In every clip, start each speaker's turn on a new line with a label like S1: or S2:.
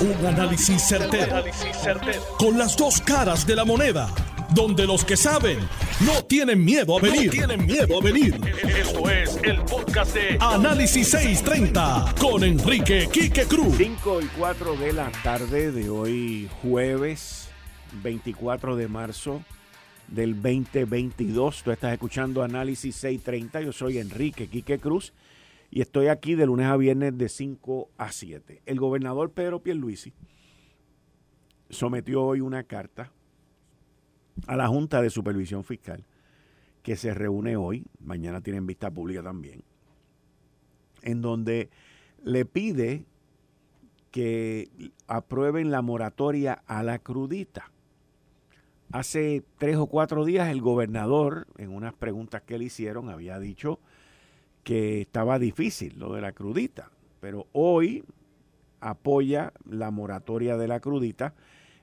S1: Un análisis certero, Con las dos caras de la moneda. Donde los que saben no tienen miedo a venir. tienen miedo a venir. Esto es el podcast de Análisis 630 con Enrique Quique Cruz.
S2: 5 y 4 de la tarde de hoy, jueves 24 de marzo del 2022. Tú estás escuchando Análisis 630. Yo soy Enrique Quique Cruz y estoy aquí de lunes a viernes de 5 a 7. El gobernador Pedro Pierluisi sometió hoy una carta a la Junta de Supervisión Fiscal que se reúne hoy, mañana tienen vista pública también, en donde le pide que aprueben la moratoria a la crudita. Hace tres o cuatro días el gobernador, en unas preguntas que le hicieron, había dicho que estaba difícil lo de la crudita, pero hoy apoya la moratoria de la crudita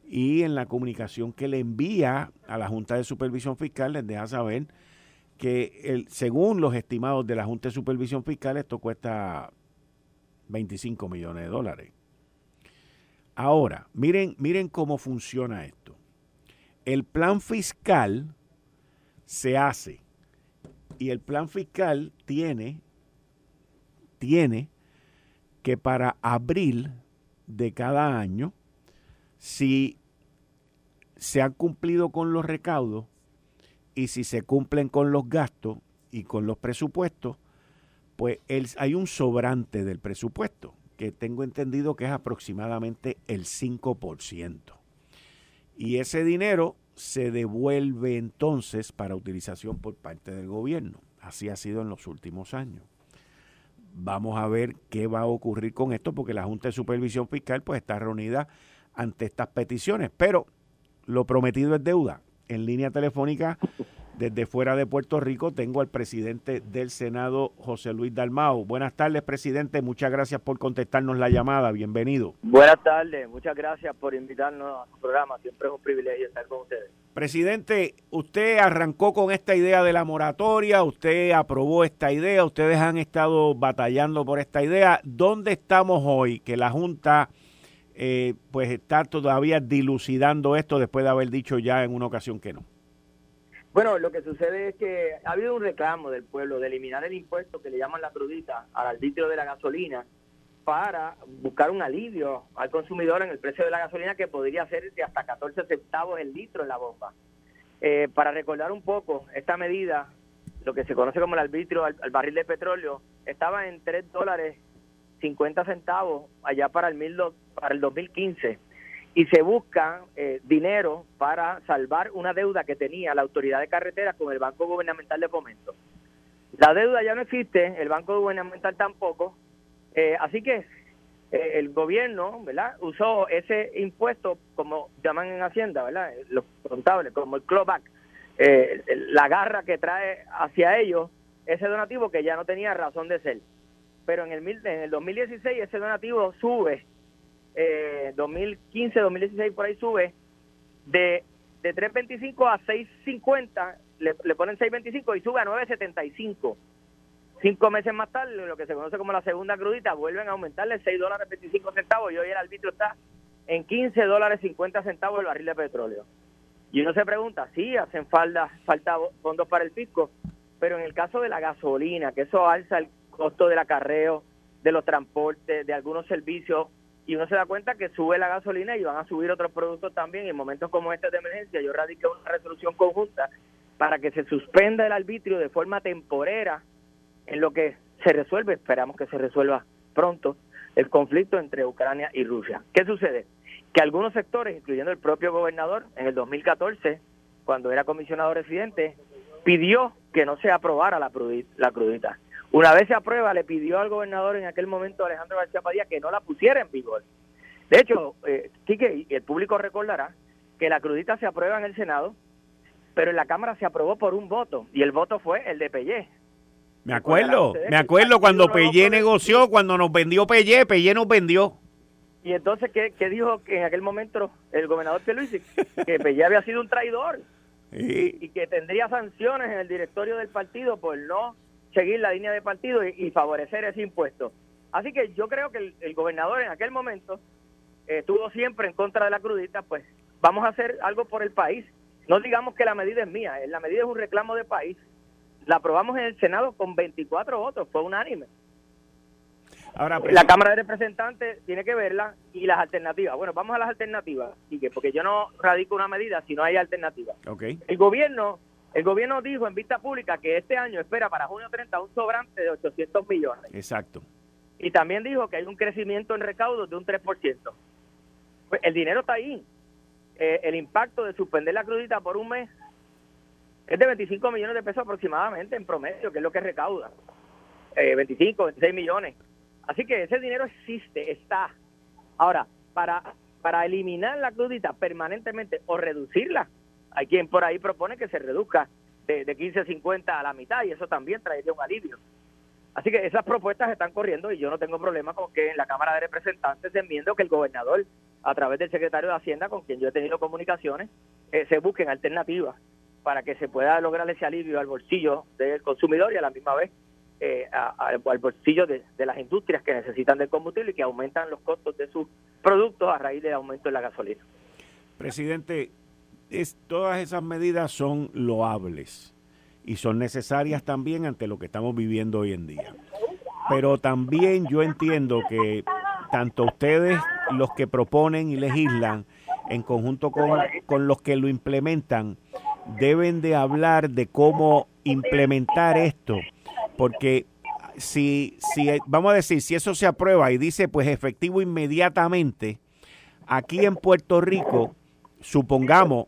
S2: y en la comunicación que le envía a la Junta de Supervisión Fiscal les deja saber que el, según los estimados de la Junta de Supervisión Fiscal esto cuesta 25 millones de dólares. Ahora, miren, miren cómo funciona esto. El plan fiscal se hace y el plan fiscal tiene, tiene que para abril de cada año, si se han cumplido con los recaudos y si se cumplen con los gastos y con los presupuestos, pues hay un sobrante del presupuesto, que tengo entendido que es aproximadamente el 5%. Y ese dinero se devuelve entonces para utilización por parte del gobierno. Así ha sido en los últimos años. Vamos a ver qué va a ocurrir con esto porque la Junta de Supervisión Fiscal pues está reunida ante estas peticiones, pero lo prometido es deuda. En línea telefónica desde fuera de Puerto Rico tengo al presidente del Senado, José Luis Dalmau. Buenas tardes, presidente. Muchas gracias por contestarnos la llamada. Bienvenido.
S3: Buenas tardes. Muchas gracias por invitarnos a su programa. Siempre es un privilegio estar con ustedes.
S2: Presidente, usted arrancó con esta idea de la moratoria, usted aprobó esta idea, ustedes han estado batallando por esta idea. ¿Dónde estamos hoy? Que la Junta eh, pues está todavía dilucidando esto después de haber dicho ya en una ocasión que no.
S3: Bueno, lo que sucede es que ha habido un reclamo del pueblo de eliminar el impuesto que le llaman la crudita al arbitrio de la gasolina para buscar un alivio al consumidor en el precio de la gasolina que podría ser de hasta 14 centavos el litro en la bomba. Eh, para recordar un poco, esta medida, lo que se conoce como el arbitrio al, barril de petróleo, estaba en 3 dólares 50 centavos allá para el, mil para el 2015 y se busca eh, dinero para salvar una deuda que tenía la autoridad de carreteras con el Banco Gubernamental de Fomento. La deuda ya no existe, el Banco Gubernamental tampoco, eh, así que eh, el gobierno, ¿verdad? Usó ese impuesto, como llaman en Hacienda, ¿verdad? Los contables, como el clawback, la garra que trae hacia ellos ese donativo que ya no tenía razón de ser. Pero en el, en el 2016 ese donativo sube eh, 2015, 2016 por ahí sube de, de 3.25 a 6.50, le, le ponen 6.25 y sube a 9.75. Cinco meses más tarde, lo que se conoce como la segunda crudita, vuelven a aumentarle 6 dólares 25 centavos y hoy el arbitrio está en 15 dólares 50 centavos el barril de petróleo. Y uno se pregunta, sí, hacen falta, falta fondos para el fisco, pero en el caso de la gasolina, que eso alza el costo del acarreo, de los transportes, de algunos servicios, y uno se da cuenta que sube la gasolina y van a subir otros productos también. En momentos como este de emergencia, yo radiqué una resolución conjunta para que se suspenda el arbitrio de forma temporera en lo que se resuelve, esperamos que se resuelva pronto, el conflicto entre Ucrania y Rusia. ¿Qué sucede? Que algunos sectores, incluyendo el propio gobernador, en el 2014, cuando era comisionado residente, pidió que no se aprobara la, la crudita. Una vez se aprueba, le pidió al gobernador en aquel momento, Alejandro García Padilla, que no la pusiera en vigor. De hecho, eh, Quique, el público recordará que la crudita se aprueba en el Senado, pero en la Cámara se aprobó por un voto, y el voto fue el de Pellé.
S2: Me acuerdo, me acuerdo cuando Pellé negoció, cuando nos vendió Pellé, Pellé nos vendió.
S3: Y entonces, ¿qué, qué dijo en aquel momento el gobernador Pierluisi? Que Pellé había sido un traidor y que tendría sanciones en el directorio del partido por no seguir la línea de partido y, favorecer ese impuesto. Así que yo creo que el, gobernador en aquel momento estuvo siempre en contra de la crudita, pues vamos a hacer algo por el país. No digamos que la medida es mía, la medida es un reclamo de país. La aprobamos en el Senado con 24 votos, fue unánime. Ahora, la Cámara de Representantes tiene que verla y las alternativas. Bueno, vamos a las alternativas, porque yo no radico una medida si no hay alternativas.
S2: Okay.
S3: El gobierno el gobierno dijo en vista pública que este año espera para junio 30 un sobrante de 800 millones.
S2: Exacto.
S3: Y también dijo que hay un crecimiento en recaudos de un 3%. Pues el dinero está ahí. Eh, el impacto de suspender la crudita por un mes es de 25 millones de pesos aproximadamente en promedio, que es lo que recauda. 25, eh, 26 millones. Así que ese dinero existe, está. Ahora, para, para eliminar la crudita permanentemente o reducirla, hay quien por ahí propone que se reduzca de, de 15 a 50 a la mitad y eso también traería un alivio. Así que esas propuestas están corriendo y yo no tengo problema con que en la Cámara de Representantes se que el gobernador, a través del secretario de Hacienda, con quien yo he tenido comunicaciones, eh, se busquen alternativas para que se pueda lograr ese alivio al bolsillo del consumidor y a la misma vez eh, al bolsillo de, las industrias que necesitan del combustible y que aumentan los costos de sus productos a raíz del aumento de la gasolina.
S2: Presidente, es, todas esas medidas son loables y son necesarias también ante lo que estamos viviendo hoy en día. Pero también yo entiendo que tanto ustedes, los que proponen y legislan, en conjunto con, con los que lo implementan, deben de hablar de cómo implementar esto porque si, si, vamos a decir, si eso se aprueba y dice pues efectivo inmediatamente, aquí en Puerto Rico, supongamos,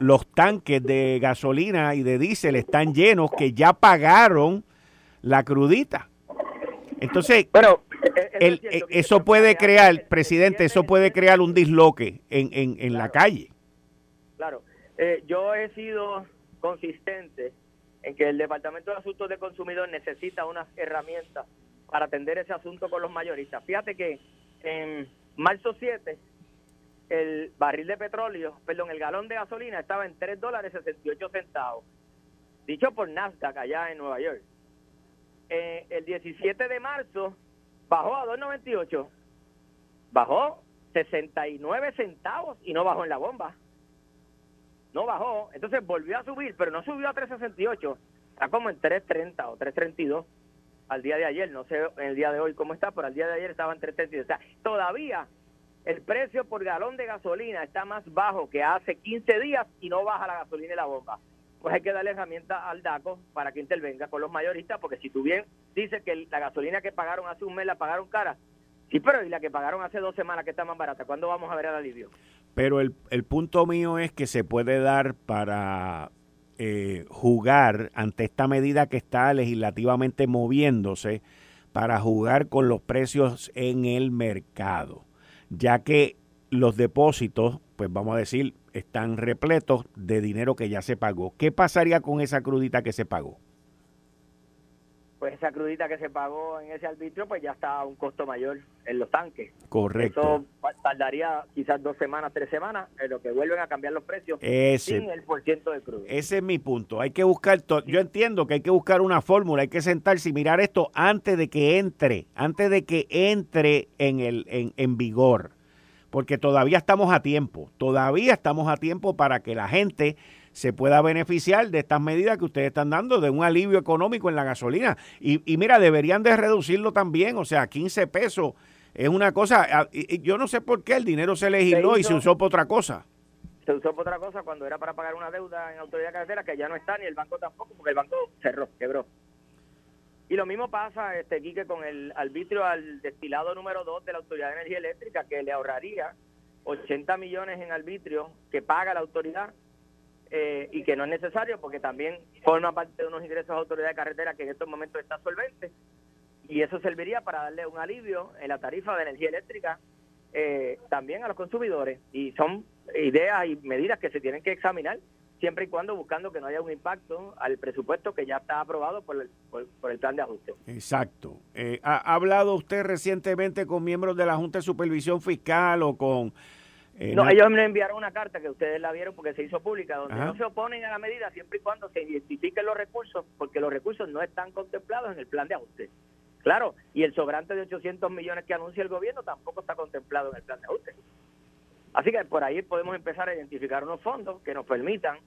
S2: los tanques de gasolina y de diésel están llenos que ya pagaron la crudita. Entonces, Pero, eh, eh, eso puede crear, presidente, eso puede crear un disloque en, en, en la calle.
S3: Claro, eh, yo he sido consistente en que el Departamento de Asuntos de Consumidor necesita unas herramientas para atender ese asunto con los mayoristas. Fíjate que en marzo 7 el barril de petróleo, perdón, el galón de gasolina estaba en 3 dólares 68 centavos, dicho por Nasdaq allá en Nueva York. Eh, el 17 de marzo bajó a 2.98, bajó 69 centavos y no bajó en la bomba. No bajó, entonces volvió a subir, pero no subió a 3.68, está como en 3.30 o 3.32 al día de ayer, no sé en el día de hoy cómo está, pero al día de ayer estaba en 3.32, o sea, todavía el precio por galón de gasolina está más bajo que hace 15 días y no baja la gasolina y la bomba. Pues hay que darle herramienta al DACO para que intervenga con los mayoristas, porque si tú bien dices que la gasolina que pagaron hace un mes la pagaron cara, sí, pero y la que pagaron hace dos semanas que está más barata, ¿cuándo vamos a ver el alivio?
S2: Pero el, el punto mío es que se puede dar para eh, jugar ante esta medida que está legislativamente moviéndose, para jugar con los precios en el mercado, ya que los depósitos, pues vamos a decir, están repletos de dinero que ya se pagó. ¿Qué pasaría con esa crudita que se pagó?
S3: Pues esa crudita que se pagó en ese arbitrio, pues ya está a un costo mayor en los tanques.
S2: Correcto.
S3: Eso tardaría quizás dos semanas, tres semanas, en lo que vuelven a cambiar los precios sin el porciento de crudo.
S2: Ese es mi punto. Hay que buscar, yo entiendo que hay que buscar una fórmula, hay que sentarse y mirar esto antes de que entre, antes de que entre en, el, en, en vigor. Porque todavía estamos a tiempo, todavía estamos a tiempo para que la gente se pueda beneficiar de estas medidas que ustedes están dando, de un alivio económico en la gasolina. Y, y mira, deberían de reducirlo también, o sea, 15 pesos es una cosa, ah, yo no sé por qué el dinero se legisló y se usó para otra cosa.
S3: Se usó para otra cosa cuando era para pagar una deuda en autoridad carretera que ya no está, ni el banco tampoco, porque el banco cerró, quebró. Y lo mismo pasa, este Quique, con el arbitrio al destilado número 2 de la Autoridad de Energía Eléctrica, que le ahorraría 80 millones en arbitrio que paga la autoridad eh, y que no es necesario porque también forma parte de unos ingresos a autoridad de carretera que en estos momentos está solvente y eso serviría para darle un alivio en la tarifa de energía eléctrica eh, también a los consumidores y son ideas y medidas que se tienen que examinar siempre y cuando buscando que no haya un impacto al presupuesto que ya está aprobado por el, por, el plan de ajuste.
S2: Exacto. Eh, ¿Ha hablado usted recientemente con miembros de la Junta de Supervisión Fiscal o con
S3: eh, no, ellos me enviaron una carta que ustedes la vieron porque se hizo pública, donde no se oponen a la medida siempre y cuando se identifiquen los recursos, porque los recursos no están contemplados en el plan de ajuste. Claro, y el sobrante de 800 millones que anuncia el gobierno tampoco está contemplado en el plan de ajuste. Así que por ahí podemos empezar a identificar unos fondos que nos permitan,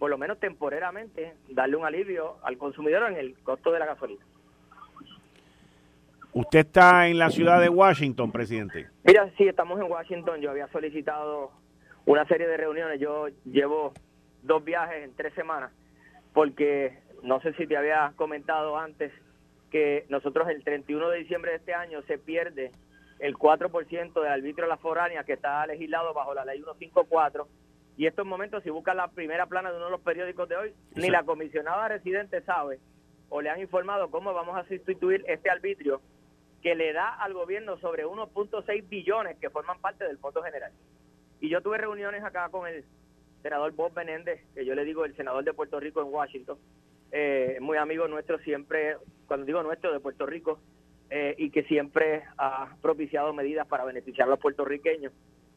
S3: por lo menos temporariamente, darle un alivio al consumidor en el costo de la gasolina.
S2: ¿Usted está en la ciudad de Washington, presidente?
S3: Mira, sí, estamos en Washington. Yo había solicitado una serie de reuniones. Yo llevo dos viajes en tres semanas porque no sé si te había comentado antes que nosotros el 31 de diciembre de este año se pierde el 4% del arbitrio de la foránea que está legislado bajo la ley 154 y estos momentos si buscan la primera plana de uno de los periódicos de hoy ni la comisionada residente sabe o le han informado cómo vamos a sustituir este arbitrio que le da al gobierno sobre 1.6 billones que forman parte del Fondo General. Y yo tuve reuniones acá con el senador Bob Menéndez, que yo le digo el senador de Puerto Rico en Washington, eh, muy amigo nuestro siempre, cuando digo nuestro, de Puerto Rico, eh, y que siempre ha propiciado medidas para beneficiar a los puertorriqueños.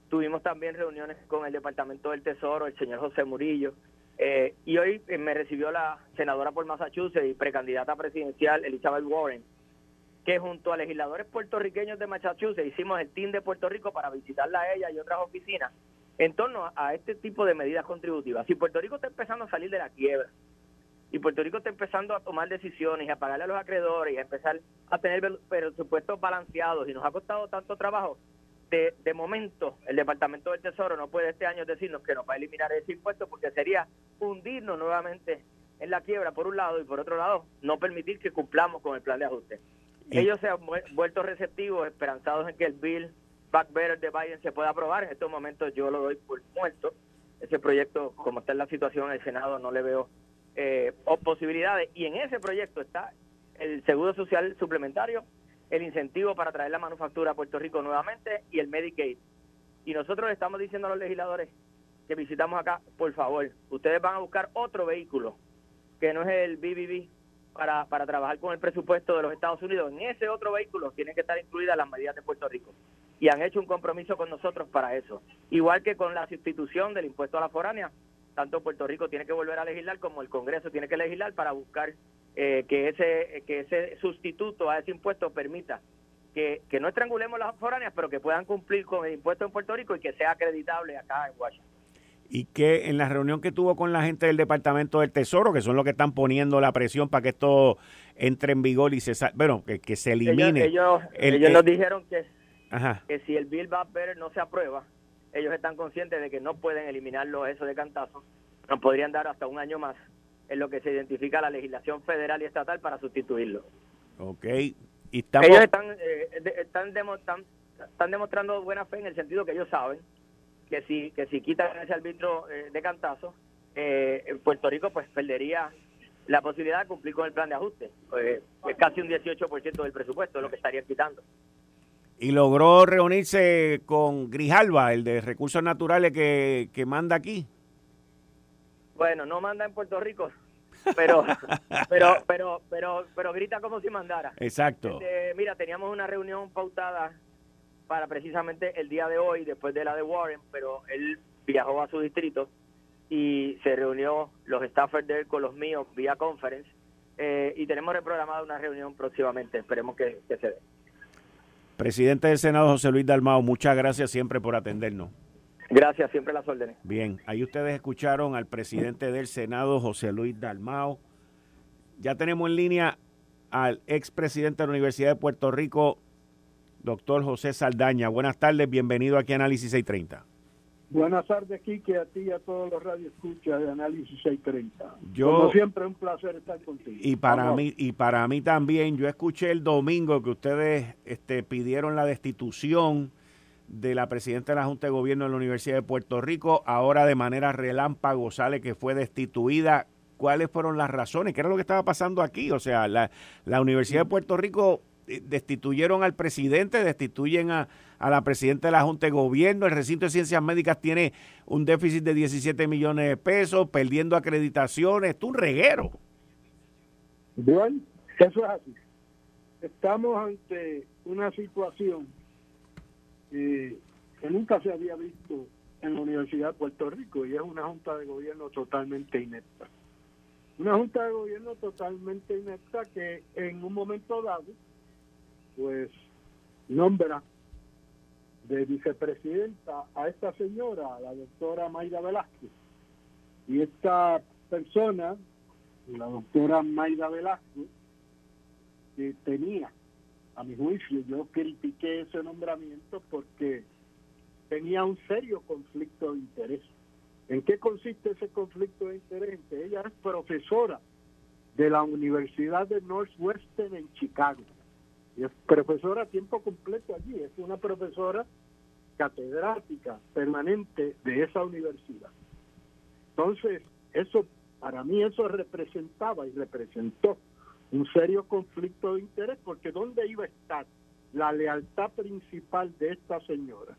S3: Tuvimos también reuniones con el Departamento del Tesoro, el señor José Murillo, eh, y hoy me recibió la senadora por Massachusetts y precandidata presidencial Elizabeth Warren, que junto a legisladores puertorriqueños de Massachusetts hicimos el team de Puerto Rico para visitarla a ella y otras oficinas en torno a este tipo de medidas contributivas. Si Puerto Rico está empezando a salir de la quiebra y Puerto Rico está empezando a tomar decisiones y a pagarle a los acreedores y a empezar a tener presupuestos balanceados y nos ha costado tanto trabajo, de, de momento el Departamento del Tesoro no puede este año decirnos que nos va a eliminar ese impuesto porque sería hundirnos nuevamente en la quiebra por un lado y por otro lado no permitir que cumplamos con el plan de ajuste. Ellos se han vuelto receptivos, esperanzados en que el bill Back Better de Biden se pueda aprobar. En estos momentos yo lo doy por muerto. Ese proyecto, como está en la situación en el Senado, no le veo eh, posibilidades. Y en ese proyecto está el Seguro Social Suplementario, el incentivo para traer la manufactura a Puerto Rico nuevamente y el Medicaid. Y nosotros le estamos diciendo a los legisladores que visitamos acá, por favor, ustedes van a buscar otro vehículo que no es el BBB para, para trabajar con el presupuesto de los Estados Unidos. En ese otro vehículo tienen que estar incluidas las medidas de Puerto Rico. Y han hecho un compromiso con nosotros para eso. Igual que con la sustitución del impuesto a la foránea, tanto Puerto Rico tiene que volver a legislar como el Congreso tiene que legislar para buscar eh, que ese que ese sustituto a ese impuesto permita que, que no estrangulemos las foráneas, pero que puedan cumplir con el impuesto en Puerto Rico y que sea acreditable acá en Washington
S2: y que en la reunión que tuvo con la gente del Departamento del Tesoro, que son los que están poniendo la presión para que esto entre en vigor y se bueno, que, que se elimine.
S3: Ellos, ellos, nos dijeron que, que si el Bill Better no se aprueba, ellos están conscientes de que no pueden eliminarlo eso de cantazo, nos podrían dar hasta un año más en lo que se identifica la legislación federal y estatal para sustituirlo.
S2: Ok.
S3: Y estamos... Ellos están, eh, están, están demostrando buena fe en el sentido que ellos saben que si, que si quitan ese árbitro eh, de cantazo, eh, Puerto Rico pues perdería la posibilidad de cumplir con el plan de ajuste. Eh, es casi un 18% del presupuesto lo que estaría quitando.
S2: Y logró reunirse con Grijalva, el de recursos naturales que, que manda aquí.
S3: Bueno, no manda en Puerto Rico, pero pero pero pero pero grita como si mandara.
S2: Exacto.
S3: Este, mira, teníamos una reunión pautada para precisamente el día de hoy, después de la de Warren, pero él viajó a su distrito y se reunió los staffers de él con los míos vía conference eh, y tenemos reprogramada una reunión próximamente, esperemos que, se dé.
S2: Presidente del Senado José Luis Dalmao, muchas gracias siempre por atendernos.
S3: Gracias, siempre las órdenes.
S2: Bien, ahí ustedes escucharon al presidente del Senado, José Luis Dalmao. Ya tenemos en línea al expresidente de la Universidad de Puerto Rico, doctor José Saldaña. Buenas tardes, bienvenido aquí a Análisis 630.
S4: Buenas tardes, Quique, a ti y a todos los radioescuchas de Análisis 630. Yo, Como siempre, un placer estar contigo.
S2: Y para, mí, y para mí también, yo escuché el domingo que ustedes este, pidieron la destitución de la presidenta de la Junta de Gobierno de la Universidad de Puerto Rico, ahora de manera relámpago sale que fue destituida. ¿Cuáles fueron las razones? ¿Qué era lo que estaba pasando aquí? O sea, la, la Universidad de Puerto Rico destituyeron al presidente, destituyen a, la presidenta de la Junta de Gobierno, el recinto de ciencias médicas tiene un déficit de 17 millones de pesos, perdiendo acreditaciones, es un reguero.
S4: Bueno, eso es así. Estamos ante una situación que nunca se había visto en la Universidad de Puerto Rico y es una Junta de Gobierno totalmente inepta. Una Junta de Gobierno totalmente inepta que en un momento dado pues nombra de vicepresidenta a esta señora, la doctora Mayra Velázquez. Y esta persona, la doctora Mayra Velázquez, que tenía, a mi juicio, yo critiqué ese nombramiento porque tenía un serio conflicto de interés. ¿En qué consiste ese conflicto de interés? Ella es profesora de la Universidad de Northwestern en Chicago. Y es profesora a tiempo completo allí, es una profesora catedrática permanente de esa universidad. Entonces, eso, para mí eso representaba y representó un serio conflicto de interés, porque ¿dónde iba a estar la lealtad principal de esta señora?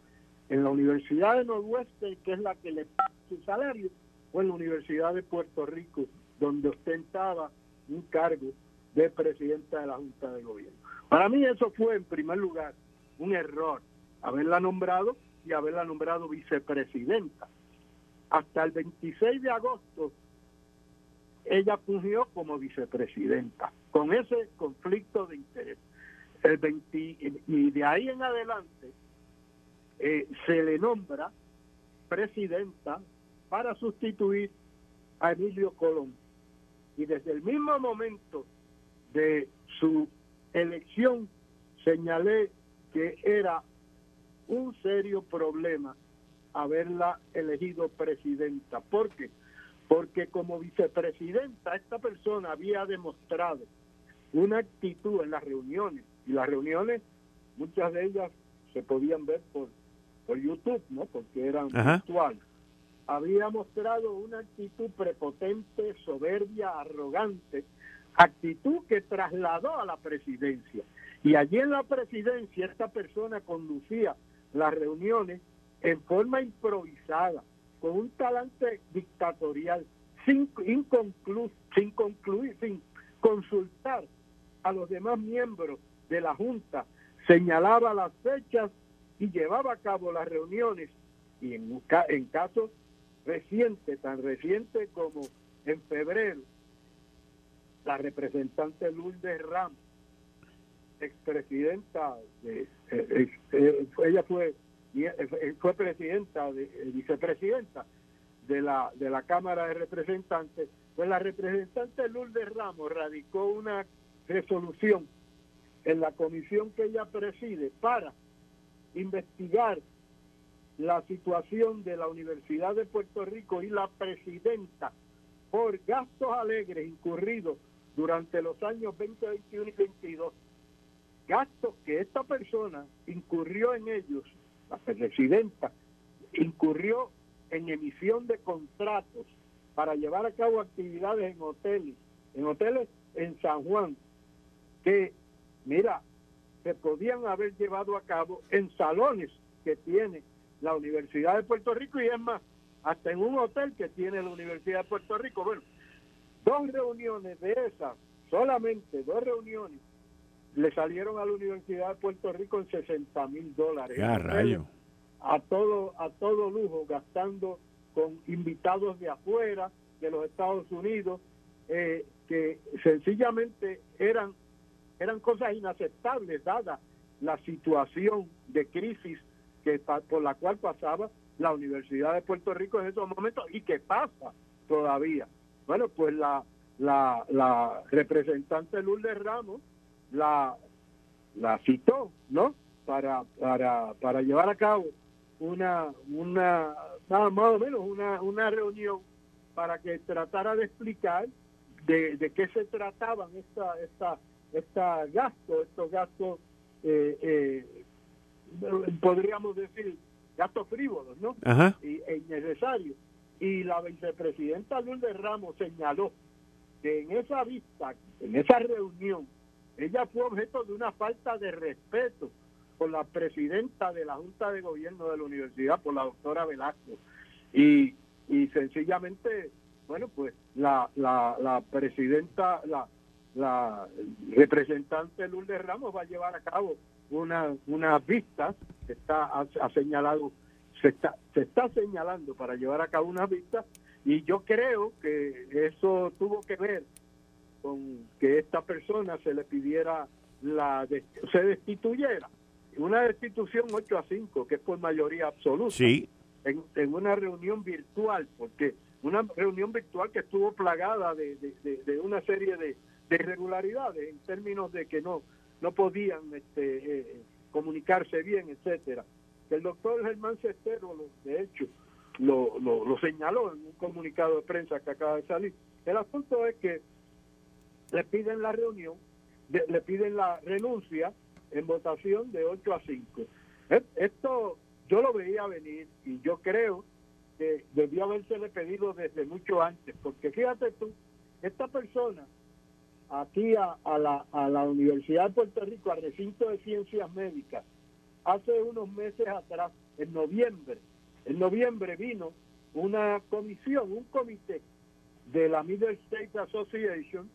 S4: ¿En la Universidad de Northwestern, que es la que le paga su salario, o en la Universidad de Puerto Rico, donde ostentaba un cargo de presidenta de la Junta de Gobierno? Para mí eso fue, en primer lugar, un error, haberla nombrado y haberla nombrado vicepresidenta. Hasta el 26 de agosto, ella fungió como vicepresidenta, con ese conflicto de interés. El 20, y de ahí en adelante eh, se le nombra presidenta para sustituir a Emilio Colón. Y desde el mismo momento de su elección señalé que era un serio problema haberla elegido presidenta. ¿Por qué? Porque como vicepresidenta esta persona había demostrado una actitud en las reuniones, y las reuniones, muchas de ellas se podían ver por, por YouTube, ¿no? Porque eran virtuales. Había mostrado una actitud prepotente, soberbia, arrogante, actitud que trasladó a la presidencia. Y allí en la presidencia esta persona conducía las reuniones en forma improvisada, con un talante dictatorial, sin, sin concluir, sin consultar a los demás miembros de la Junta, señalaba las fechas y llevaba a cabo las reuniones y en, en casos recientes, tan recientes como en febrero, la representante Lourdes Ramos expresidenta, de, eh, eh, ella fue eh, fue presidenta, de, vicepresidenta de la, de la Cámara de Representantes, pues la representante Lourdes Ramos radicó una resolución en la comisión que ella preside para investigar la situación de la Universidad de Puerto Rico y la presidenta por gastos alegres incurridos durante los años 2021 y 22 gastos que esta persona incurrió en ellos, la presidenta, incurrió en emisión de contratos para llevar a cabo actividades en hoteles, en hoteles en San Juan, que, mira, se podían haber llevado a cabo en salones que tiene la Universidad de Puerto Rico y es más, hasta en un hotel que tiene la Universidad de Puerto Rico. Bueno, dos reuniones de esas, solamente dos reuniones le salieron a la Universidad de Puerto Rico en 60 mil dólares. A todo, a todo lujo, gastando con invitados de afuera, de los Estados Unidos, eh, que sencillamente eran, eran cosas inaceptables dada la situación de crisis que por la cual pasaba la Universidad de Puerto Rico en esos momentos y que pasa todavía. Bueno, pues la, la, la representante Lourdes Ramos la, la citó, ¿no? Para, para, para llevar a cabo una, una más o menos una, una reunión para que tratara de explicar de, de qué se trataban esta, esta, esta gastos, estos gastos, eh, eh, podríamos decir, gastos frívolos, ¿no? Y, e innecesarios. Y la vicepresidenta Lourdes Ramos señaló que en esa vista, en esa reunión, ella fue objeto de una falta de respeto por la presidenta de la Junta de Gobierno de la universidad, por la doctora Velasco. Y, y sencillamente, bueno, pues la, la, la presidenta, la, la representante Lourdes Ramos va a llevar a cabo una, unas vistas, está, ha, señalado, se está, se está señalando para llevar a cabo unas vistas, y yo creo que eso tuvo que ver con que esta persona se le pidiera la se destituyera. Una destitución 8 a 5, que es por mayoría absoluta.
S2: Sí.
S4: En, en una reunión virtual, porque una reunión virtual que estuvo plagada de, de, una serie de, irregularidades en términos de que no no podían este, eh, comunicarse bien, etcétera. El doctor Germán Cestero, de hecho, lo, señaló en un comunicado de prensa que acaba de salir. El asunto es que le piden la reunión, le piden la renuncia en votación de 8 a 5. E, esto yo lo veía venir y yo creo que debió habérsele pedido desde mucho antes, porque fíjate tú, esta persona aquí a, la, a la Universidad de Puerto Rico, al recinto de ciencias médicas, hace unos meses atrás, en noviembre, en noviembre vino una comisión, un comité de la Middle State Association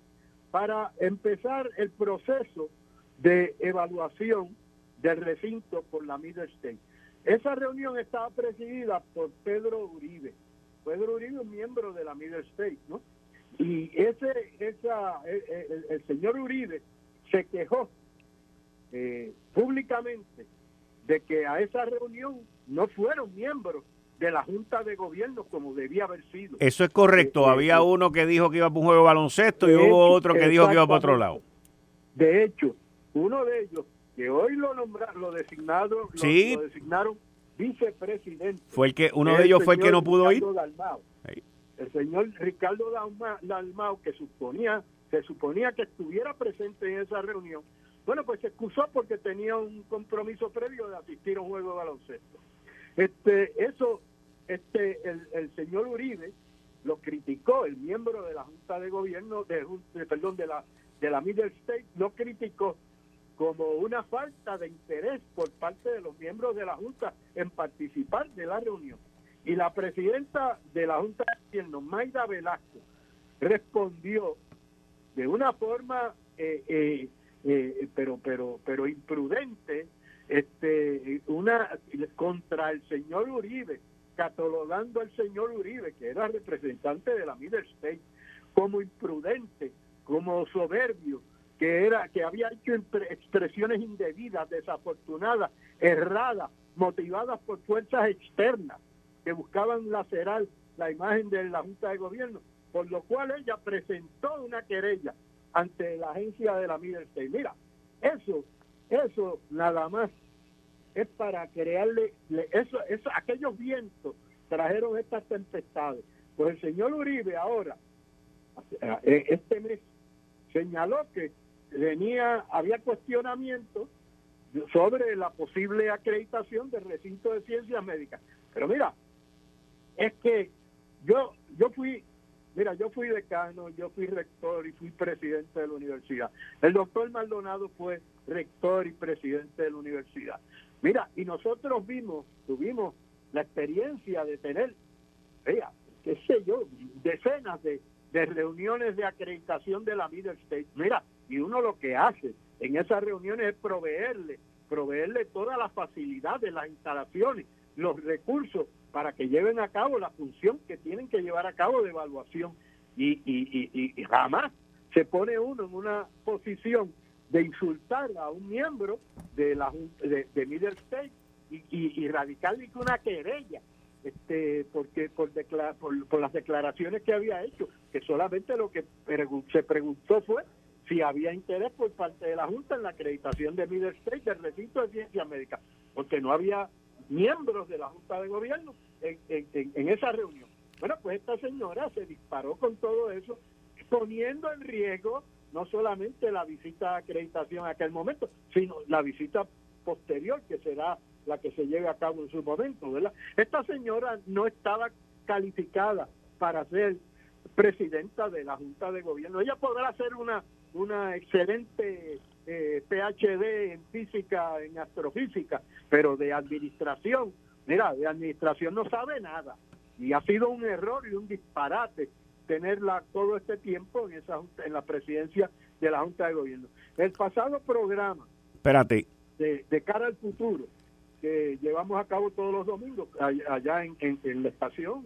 S4: para empezar el proceso de evaluación del recinto por la Middle State. Esa reunión estaba presidida por Pedro Uribe. Pedro Uribe es miembro de la Middle State, ¿no? Y ese, esa, el, señor Uribe se quejó eh, públicamente de que a esa reunión no fueron miembros de la Junta de Gobierno como debía haber sido.
S2: Eso es correcto. Eh, Había eh, uno que dijo que iba para un juego de baloncesto y hubo otro que dijo que iba para otro lado.
S4: De hecho, uno de ellos, que hoy lo nombraron, lo, designado, lo, designaron vicepresidente.
S2: Fue el que, uno de ellos fue el que no pudo ir.
S4: El señor Ricardo Dalmao, que suponía, se suponía que estuviera presente en esa reunión, bueno, pues se excusó porque tenía un compromiso previo de asistir a un juego de baloncesto. Este, eso, este, el, el señor Uribe lo criticó, el miembro de la Junta de Gobierno, de, perdón, de la de la Middle State, lo criticó como una falta de interés por parte de los miembros de la Junta en participar de la reunión. Y la presidenta de la Junta de Gobierno, Maida Velasco, respondió de una forma, eh, eh, eh, pero, pero, pero imprudente, este, una contra el señor Uribe, catalogando al señor Uribe, que era representante de la Middle State, como imprudente, como soberbio, que era que había hecho expresiones indebidas, desafortunadas, erradas, motivadas por fuerzas externas que buscaban lacerar la imagen de la Junta de Gobierno, por lo cual ella presentó una querella ante la agencia de la Middle State. Mira, eso, eso nada más es para crearle, eso, eso, aquellos vientos trajeron estas tempestades. Pues el señor Uribe ahora, eh, este mes, señaló que venía, había cuestionamientos sobre la posible acreditación del recinto de ciencias médicas. Pero mira, es que yo, yo fui, mira, yo fui decano, yo fui rector y fui presidente de la universidad. El doctor Maldonado fue rector y presidente de la universidad. Mira, y nosotros vimos, tuvimos la experiencia de tener, vea, qué sé yo, decenas de, de reuniones de acreditación de la Middle State. Mira, y uno lo que hace en esas reuniones es proveerle, proveerle todas las facilidades, las instalaciones, los recursos para que lleven a cabo la función que tienen que llevar a cabo de evaluación. Y, y, y, jamás se pone uno en una posición de insultar a un miembro de la de, de Middle State y, y, radicarle una querella este porque por, por, las declaraciones que había hecho que solamente lo que se preguntó fue si había interés por parte de la Junta en la acreditación de Middle State del recinto de ciencias médicas porque no había miembros de la Junta de Gobierno en, en, en esa reunión. Bueno, pues esta señora se disparó con todo eso, poniendo en riesgo no solamente la visita de acreditación en aquel momento, sino la visita posterior que será la que se lleve a cabo en su momento, ¿verdad? Esta señora no estaba calificada para ser presidenta de la Junta de Gobierno. Ella podrá ser una, una excelente eh, PhD en física, en astrofísica, pero de administración, mira, de administración no sabe nada. Y ha sido un error y un disparate tenerla todo este tiempo en esa en la presidencia de la Junta de Gobierno. El pasado programa
S2: Espérate.
S4: De, de cara al futuro que llevamos a cabo todos los domingos allá en, en, la estación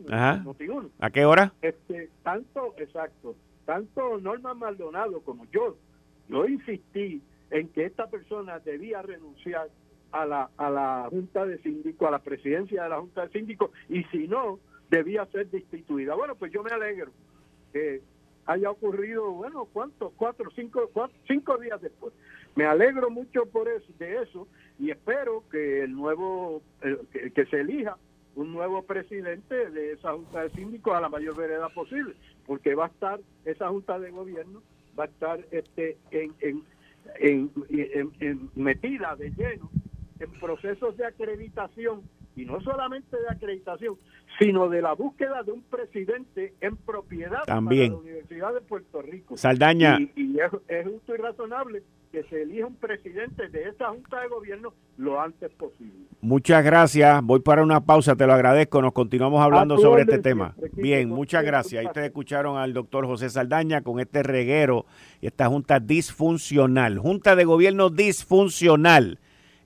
S2: ¿A qué hora?
S4: Este, tanto, exacto, tanto Norma Maldonado como yo, yo insistí en que esta persona debía renunciar a la, a la Junta de Síndicos, a la presidencia de la Junta de Síndicos, y si no, debía ser destituida. Bueno, pues yo me alegro que haya ocurrido, bueno, ¿cuántos? Cuatro, cinco, cuatro, cinco días después. Me alegro mucho por eso, de eso y espero que el nuevo, que, se elija un nuevo presidente de esa Junta de Síndicos a la mayor veredad posible, porque va a estar, esa Junta de Gobierno va a estar este en, en, en metida de lleno en procesos de acreditación y no solamente de acreditación, sino de la búsqueda de un presidente en propiedad
S2: También.
S4: para la Universidad de Puerto Rico.
S2: Saldaña.
S4: Y, es, justo y razonable que se elija un presidente de esa Junta de Gobierno lo antes posible.
S2: Muchas gracias. Voy para una pausa, te lo agradezco. Nos continuamos hablando sobre este tema. Bien, muchas gracias. Ahí ustedes escucharon al doctor José Saldaña con este reguero y esta junta disfuncional. Junta de Gobierno disfuncional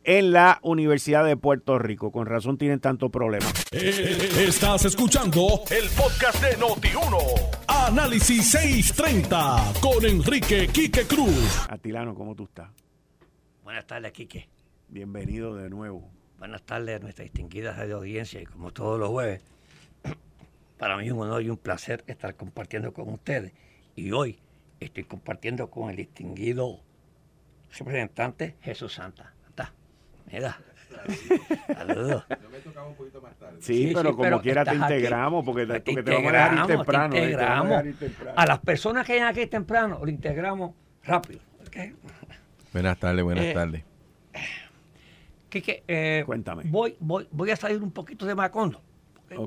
S2: en la Universidad de Puerto Rico. Con razón tienen tanto problema.
S1: Eh, estás escuchando el podcast de Noti1. Análisis 630 con Enrique Quique Cruz.
S2: Atilano, ¿cómo tú estás?
S5: Buenas tardes, Quique.
S2: Bienvenido de nuevo.
S5: Buenas tardes a nuestra distinguida de audiencia y como todos los jueves, para mí es un honor y un placer estar compartiendo con ustedes. Y hoy estoy compartiendo con el distinguido representante Jesús Santa. Mira. Saludos. Yo me
S2: tocaba un poquito más tarde. Sí, pero como quiera te integramos, porque, te, vamos a dejar ir temprano.
S5: Te integramos. A, las personas que llegan aquí temprano, lo integramos rápido.
S6: Buenas tardes, buenas eh, tardes.
S5: Que, eh, Cuéntame. Voy, voy, voy a salir un poquito de Macondo.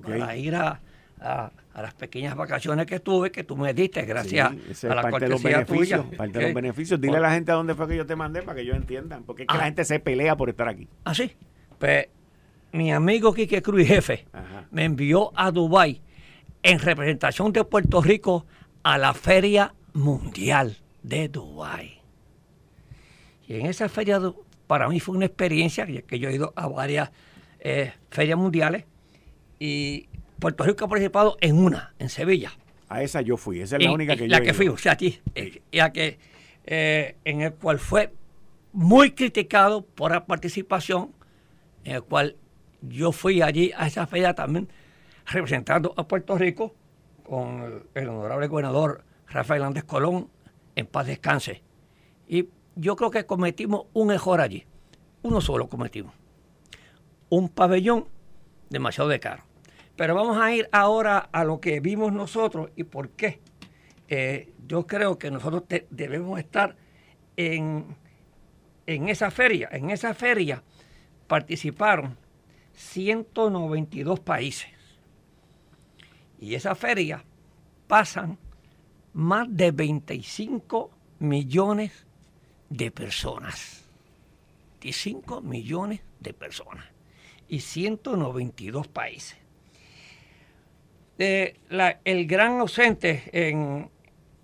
S5: Para ir a, a, las pequeñas vacaciones que tuve, que tú me diste, gracias a la parte de los
S2: beneficios, Parte de los beneficios. Dile a la gente a dónde fue que yo te mandé para que ellos entiendan, porque es que la ah. gente se pelea por estar aquí.
S5: Ah, sí. Pues mi amigo Quique Cruz, jefe, me envió a Dubái en representación de Puerto Rico a la Feria Mundial de Dubái. Y en esa feria, para mí fue una experiencia, que yo he ido a varias eh, ferias mundiales, y Puerto Rico ha participado en una, en Sevilla.
S2: A esa yo fui, esa es la única que
S5: la
S2: yo
S5: que fui, o sea, aquí, ya eh, que, eh, en el cual fue muy criticado por la participación, en el cual yo fui allí a esa feria también representando a Puerto Rico con el, honorable gobernador Rafael Andrés Colón, en paz descanse. Y yo creo que cometimos un error allí, uno solo cometimos, un pabellón demasiado de caro. Pero vamos a ir ahora a lo que vimos nosotros y por qué. Eh, yo creo que nosotros debemos estar en, en esa feria. En esa feria participaron 192 países. Y esa feria pasan más de 25 millones de personas. 25 millones de personas. Y 192 países el gran ausente en,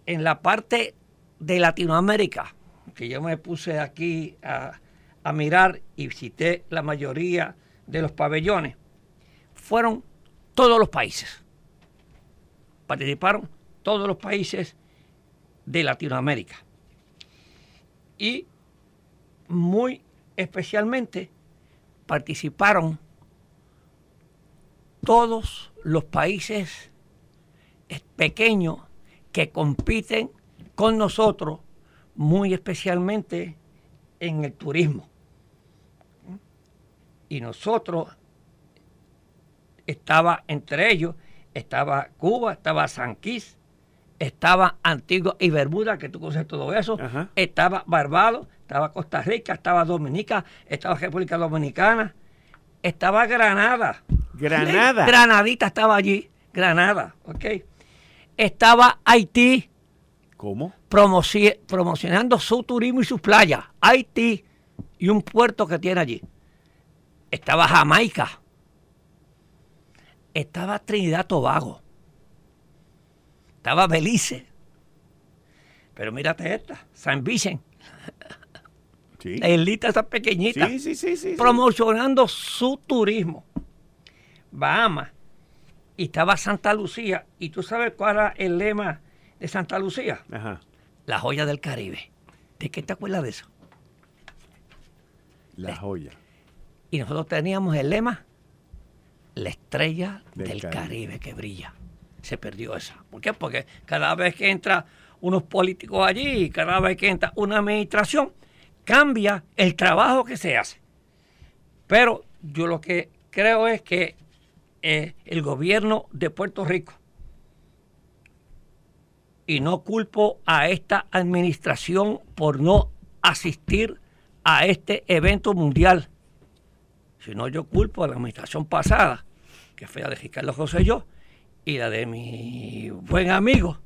S5: la parte de Latinoamérica, que yo me puse aquí a, a mirar y visité la mayoría de los pabellones, fueron todos los países. Participaron todos los países de Latinoamérica. Y muy especialmente participaron todos los países pequeños que compiten con nosotros, muy especialmente en el turismo. Y nosotros estaba entre ellos, estaba Cuba, estaba San estaba Antigua y Bermuda, que tú conoces todo eso, estaba Barbados, estaba Costa Rica, estaba Dominica, estaba República Dominicana, estaba Granada,
S2: Granada.
S5: Granadita estaba allí. Granada, ok. Estaba Haití.
S2: ¿Cómo?
S5: promocionando su turismo y sus playas. Haití y un puerto que tiene allí. Estaba Jamaica. Estaba Trinidad Tobago. Estaba Belice. Pero mírate esta, San Vicente. Sí. La islita esa pequeñita.
S2: Sí, sí,
S5: promocionando su turismo. Bahamas y estaba Santa Lucía. ¿Y tú sabes cuál era el lema de Santa Lucía?
S2: Ajá.
S5: La joya del Caribe. ¿De qué te acuerdas de eso?
S2: La joya.
S5: Y nosotros teníamos el lema, la estrella
S2: Del
S5: del,
S2: Caribe.
S5: Caribe. que brilla. Se perdió esa. ¿Por qué? Porque cada vez que entra unos políticos allí, cada vez que entra una administración, cambia el trabajo que se hace. Pero yo lo que creo es que eh, el gobierno de Puerto Rico, y no culpo a esta administración por no asistir a este evento mundial, sino yo culpo a la administración pasada, que fue la de Ricardo José yo, y la de mi buen amigo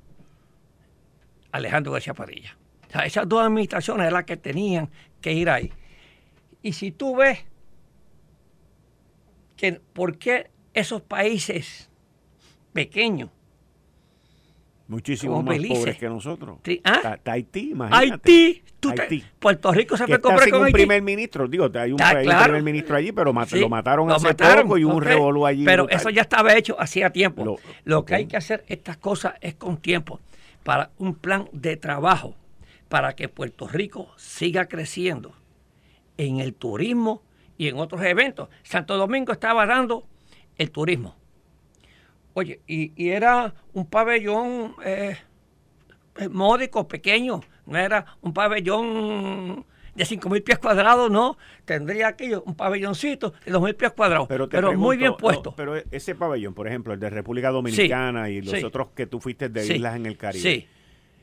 S5: Alejandro García Padilla. O sea, esas dos administraciones eran las que tenían que ir ahí. Y si tú ves que por qué esos países pequeños,
S2: Muchísimo
S5: Como
S2: más pobres que nosotros.
S5: ¿ah?
S2: Tahití, imagínate.
S5: Haití, tú te-
S2: Haití.
S5: Puerto Rico se fue a
S2: está
S5: comprar con
S2: un
S5: Haití.
S2: primer ministro. Digo, hay un,
S5: Ah,
S2: hay un
S5: claro.
S2: primer ministro allí, pero mat-
S5: Sí,
S2: lo mataron
S5: lo
S2: hace
S5: mataron,
S2: poco y hubo un revolú allí.
S5: Pero
S2: brutal.
S5: eso ya estaba hecho hacía tiempo.
S2: Lo-
S5: Lo, que hay que hacer estas cosas es con tiempo para un plan de trabajo para que Puerto Rico siga creciendo en el turismo y en otros eventos. Santo Domingo estaba dando el turismo. Oye, y, y era un pabellón eh, módico, pequeño, no era un pabellón de 5.000 pies cuadrados, no. Tendría aquello, un pabelloncito de 2.000 pies cuadrados,
S2: Pero,
S5: muy bien puesto.
S2: no, pero ese pabellón, por ejemplo, el de República Dominicana y los
S5: sí.
S2: otros que tú fuiste de
S5: Sí,
S2: islas en el Caribe,
S5: Sí.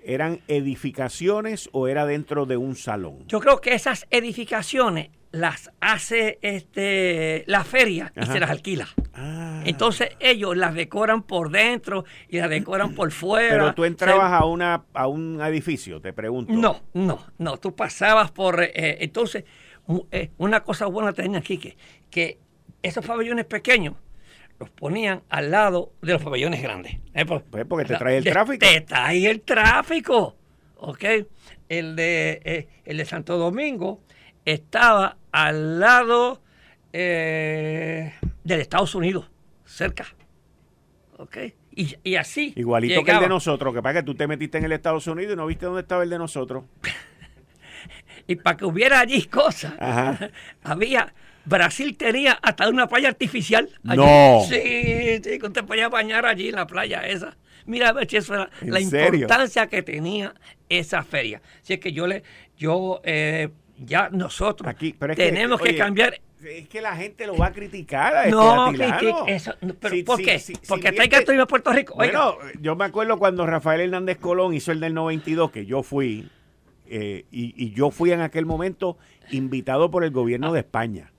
S2: ¿Eran edificaciones o era dentro de un salón?
S5: Yo creo que esas edificaciones las hace este la feria y se las alquila.
S2: Ah.
S5: Entonces ellos las decoran por dentro y las decoran por fuera.
S2: Pero tú entrabas a una a un edificio, te pregunto.
S5: No, no, no. Tú pasabas por... eh, entonces, mu- eh, una cosa buena tenía aquí, que, que esos pabellones pequeños los ponían al lado de los pabellones grandes. Eh, por-
S2: Pues porque te trae el
S5: te-
S2: tráfico.
S5: Te trae el tráfico, ¿ok? El de, eh, el de Santo Domingo estaba al lado eh, del Estados Unidos, cerca, ¿ok? Y, y así
S2: Igualito que el de nosotros, que pasa que tú te metiste en el Estados Unidos y no viste dónde estaba el de nosotros.
S5: Y para que hubiera allí cosas,
S2: Ajá.
S5: había. Brasil tenía hasta una playa artificial. allí.
S2: No.
S5: Sí, sí, que usted podía bañar allí en la playa esa. Mira eso era
S2: ¿En
S5: la
S2: serio?
S5: importancia que tenía esa feria. Así es que yo le, yo, eh, ya nosotros
S2: Aquí, pero es
S5: tenemos que,
S2: oye,
S5: cambiar.
S2: Es que la gente lo va a criticar. a este
S5: No, critique eso. Pero
S2: Si-
S5: ¿por qué?
S2: si- si
S5: Porque
S2: te-
S5: el turismo a Puerto Rico. Oiga,
S2: Bueno, yo me acuerdo cuando Rafael Hernández Colón hizo el del 92, que yo fui, eh, y, y yo fui en aquel momento invitado por el gobierno de España.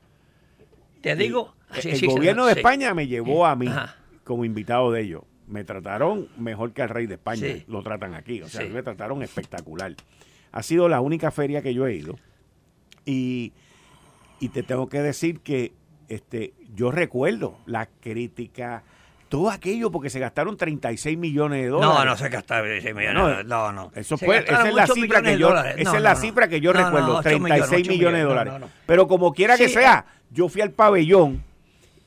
S5: Te digo. Sí,
S2: el
S5: sí,
S2: gobierno de. España me llevó a mí
S5: Ajá.
S2: como invitado de ellos. Me trataron mejor que al rey de España. Lo tratan aquí. O sea, me trataron espectacular. Ha sido la única feria que yo he ido. Y, y te tengo que decir que este, yo recuerdo la crítica, todo aquello, porque se gastaron 36 millones de dólares.
S5: No, no se gastaba ese millón.
S2: No,
S5: No, no.
S2: Eso fue,
S5: gastaron
S2: esa es la cifra
S5: millones
S2: que
S5: de
S2: yo, esa
S5: No,
S2: es la
S5: no,
S2: cifra que yo
S5: no,
S2: recuerdo,
S5: ocho
S2: 36
S5: ocho
S2: millones de dólares. Pero como quiera que sea, yo fui al pabellón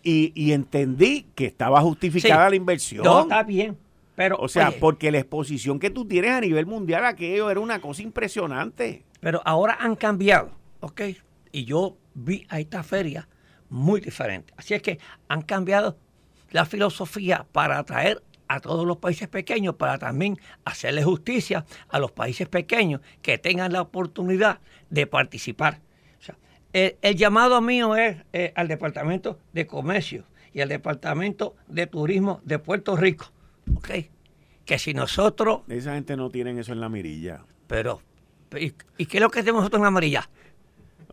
S2: y, y entendí que estaba justificada
S5: Sí.
S2: la inversión.
S5: No, está bien. Pero,
S2: o sea,
S5: oye,
S2: porque la exposición que tú tienes a nivel mundial, aquello era una cosa impresionante.
S5: pero ahora han cambiado, ¿ok? Y yo vi a esta feria muy diferente. Así es que han cambiado la filosofía para atraer a todos los países pequeños, para también hacerle justicia a los países pequeños que tengan la oportunidad de participar. O sea, el, el llamado mío es eh, al Departamento de Comercio y al Departamento de Turismo de Puerto Rico, ¿ok? Que si nosotros
S2: Esa gente no tiene eso en la mirilla.
S5: pero, ¿y, y qué es lo que tenemos nosotros en la?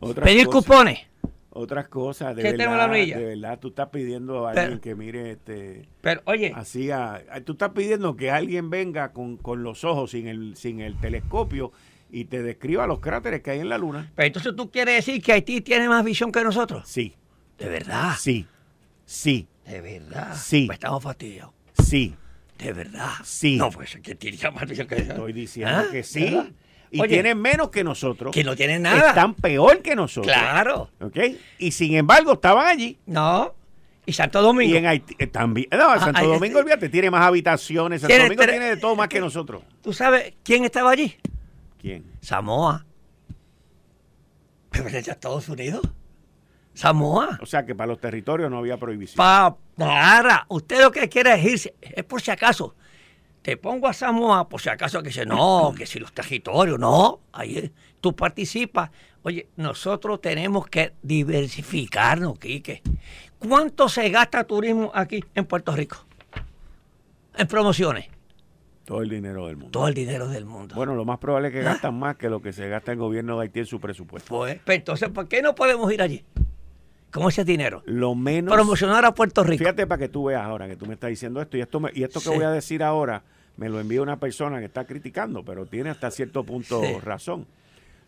S2: Otras
S5: Pedir
S2: cosas-
S5: cupones.
S2: Otras cosas, de
S5: ¿Qué tenemos en la
S2: verdad, de verdad, tú estás pidiendo a
S5: Pero-
S2: alguien que mire este...
S5: Pero, oye,
S2: Así a- tú estás pidiendo que alguien venga con, con los ojos sin el, sin el telescopio y te describa los cráteres que hay en la luna.
S5: pero entonces tú quieres decir que Haití tiene más visión que nosotros.
S2: Sí,
S5: De verdad.
S2: sí, sí,
S5: De verdad.
S2: Sí.
S5: Pues estamos fastidiados.
S2: sí.
S5: De verdad.
S2: Sí.
S5: No, pues que tiene más visión que
S2: Estoy diciendo
S5: ¿Ah?
S2: que sí.
S5: ¿Verdad?
S2: Y
S5: Oye,
S2: tienen menos que nosotros.
S5: Que no tienen nada.
S2: Están peor que nosotros.
S5: Claro.
S2: ¿Ok? Y sin embargo, estaban allí.
S5: No. Y Santo Domingo.
S2: Y en Haití eh, también. No,
S5: Ah,
S2: Santo
S5: ahí
S2: Domingo,
S5: está.
S2: olvídate, tiene más habitaciones. Santo Domingo tiene de todo más que nosotros.
S5: ¿Tú sabes quién estaba allí?
S2: ¿Quién?
S5: Samoa. Pero es de Estados Unidos. Samoa.
S2: O sea que para los territorios no había prohibición.
S5: Para. Usted lo que quiere decir es por si acaso. Te pongo a Samoa por si acaso que dice, no, que si los territorios, no. Ahí tú participas. Oye, nosotros tenemos que diversificarnos, Quique. ¿Cuánto se gasta turismo aquí en Puerto Rico? En promociones.
S2: Todo el dinero del mundo.
S5: Todo el dinero del mundo.
S2: Bueno, lo más probable es que gastan más que lo que se gasta el gobierno de Haití en su presupuesto.
S5: Pues, pues entonces, ¿por qué no podemos ir allí? con ese dinero.
S2: Lo menos.
S5: Promocionar a Puerto Rico.
S2: Fíjate para que tú veas ahora que tú me estás diciendo esto y esto, me- y esto que
S5: Sí.
S2: voy a decir ahora me lo envía una persona que está criticando, pero tiene hasta cierto punto
S5: Sí.
S2: razón.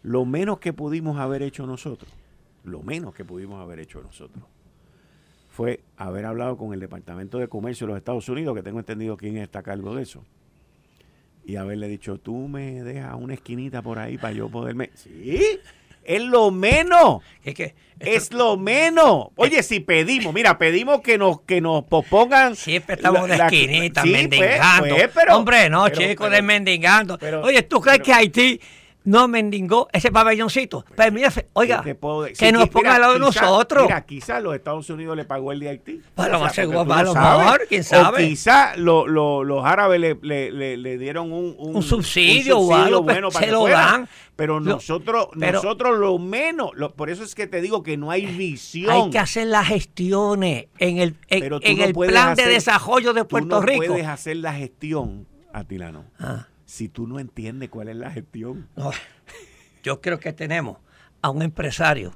S2: Lo menos que pudimos haber hecho nosotros, lo menos que pudimos haber hecho nosotros, fue haber hablado con el Departamento de Comercio de los Estados Unidos, que tengo entendido quién está a cargo de eso, y haberle dicho, tú me dejas una esquinita por ahí para yo poderme... Sí, es lo menos.
S5: Es que
S2: Es lo menos. Oye, si pedimos, mira, pedimos que nos que nos pospongan.
S5: Siempre estamos de
S2: la-
S5: esquinita,
S2: sí, pues,
S5: mendigando.
S2: pues, pero-
S5: Hombre, no, chicos, de mendigando.
S2: pero-
S5: Oye, ¿tú crees que Haití no mendigó ese pabelloncito? Pues mira, oiga, que
S2: Sí,
S5: nos ponga al lado de
S2: quizá-
S5: nosotros.
S2: Mira, quizás los Estados Unidos le pagó el de Haití.
S5: Pues a lo más seguro,
S2: tú no
S5: lo mejor, quién
S2: O
S5: sabe.
S2: quizás lo- lo- los árabes le, le- le- le dieron un,
S5: Un subsidio o
S2: subsidio
S5: algo, pues, se
S2: para que
S5: lo
S2: fuera.
S5: dan.
S2: Pero nosotros,
S5: pero-
S2: nosotros lo menos, lo- por eso es que te digo que no hay visión.
S5: Hay que hacer las gestiones en el, en,
S2: Pero tú
S5: en
S2: no
S5: el plan de desarrollo de
S2: Tú
S5: Puerto
S2: no
S5: Rico.
S2: puedes hacer la gestión, Atilano,
S5: Ah,
S2: si tú no entiendes cuál es la gestión.
S5: no. Yo creo que tenemos a un empresario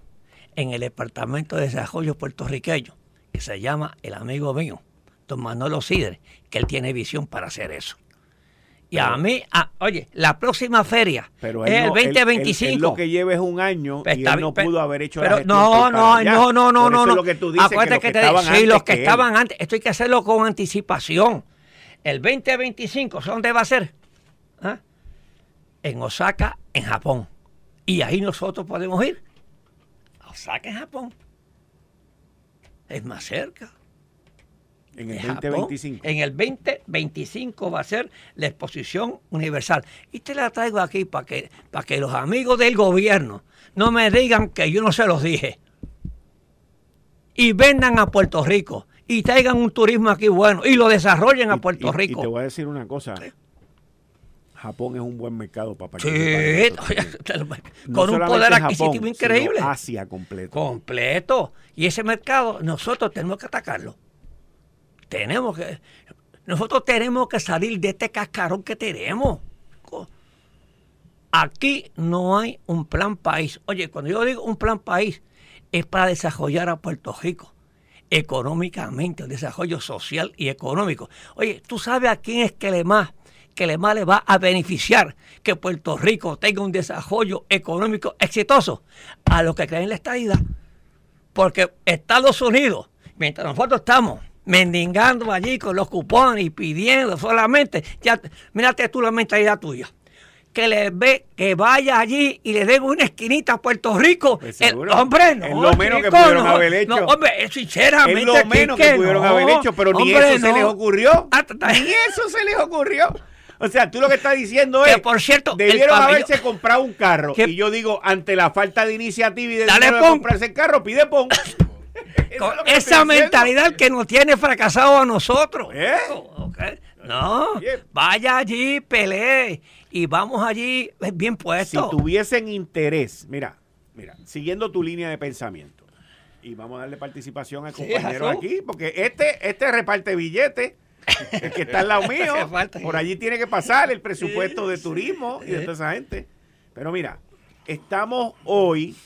S5: en el Departamento de Desarrollo puertorriqueño que se llama el amigo mío, don Manolo Sidre, que él tiene visión para hacer eso. Y a mí, oye, la próxima feria
S2: Pero
S5: es el
S2: no- él- él-
S5: 2025.
S2: él lo que lleva es un año
S5: Pues
S2: y él no
S5: bien,
S2: pudo haber hecho
S5: pero
S2: la
S5: no, no, no, no, no, no, no.
S2: lo que tú dices,
S5: Acuérdate
S2: que, los que
S5: te-
S2: estaban
S5: sí,
S2: antes
S5: los que estaban antes, esto hay que hacerlo con anticipación. El 2025, ¿sabes dónde va a ser? En Osaka, en Japón. Y ahí nosotros podemos ir. A Osaka, en Japón. Es más cerca.
S2: En el
S5: de Japón.
S2: 2025.
S5: En el 2025 va a ser la exposición universal. Y te la traigo aquí para que, para que los amigos del gobierno no me digan que yo no se los dije. Y vendan a Puerto Rico. Y traigan un turismo aquí bueno. Y lo desarrollen a
S2: Y-
S5: Puerto
S2: y-
S5: Rico.
S2: Y te voy a decir una cosa. Japón es un buen mercado para
S5: Sí,
S2: participar. No
S5: con un poder
S2: Japón,
S5: adquisitivo
S2: sino
S5: increíble.
S2: Asia completo.
S5: completo. Y ese mercado nosotros tenemos que atacarlo. Tenemos que nosotros tenemos que salir de este cascarón que tenemos. Aquí no hay un plan país. Oye, cuando yo digo un plan país es para desarrollar a Puerto Rico económicamente, el desarrollo social y económico. Oye, ¿tú sabes a quién es que le más que le más le va a beneficiar que Puerto Rico tenga un desarrollo económico exitoso? A los que creen en la estadidad. Porque Estados Unidos, mientras nosotros estamos mendigando allí con los cupones y pidiendo solamente, ya, mírate tú la mentalidad tuya. Que le ve, que vaya allí y le den una esquinita a Puerto Rico.
S2: Pues
S5: El- hombre, no.
S2: Es lo menos que pudieron
S5: no,
S2: haber hecho.
S5: No, hombre, sinceramente.
S2: Es lo menos que pudieron
S5: no.
S2: haber hecho, pero ni eso se les ocurrió. Ni eso se les ocurrió. O sea, tú lo que estás diciendo
S5: Que,
S2: es.
S5: por cierto,
S2: Debieron
S5: pabellón-
S2: haberse comprado un carro.
S5: Que-
S2: Y yo digo, ante la falta de iniciativa y de
S5: Dale
S2: de comprarse el carro, pide pon. Que
S5: esa
S2: diciendo.
S5: mentalidad que nos tiene fracasado a nosotros.
S2: ¿Eh?
S5: No, vaya allí, pelee y vamos allí bien
S2: Si
S5: puestos.
S2: tuviesen interés, mira, mira, siguiendo tu línea de pensamiento, y vamos a darle participación al compañero aquí, porque este, este reparte billetes, el que está al lado mío, por allí tiene que pasar el presupuesto de turismo y de toda esa gente. Pero mira, estamos hoy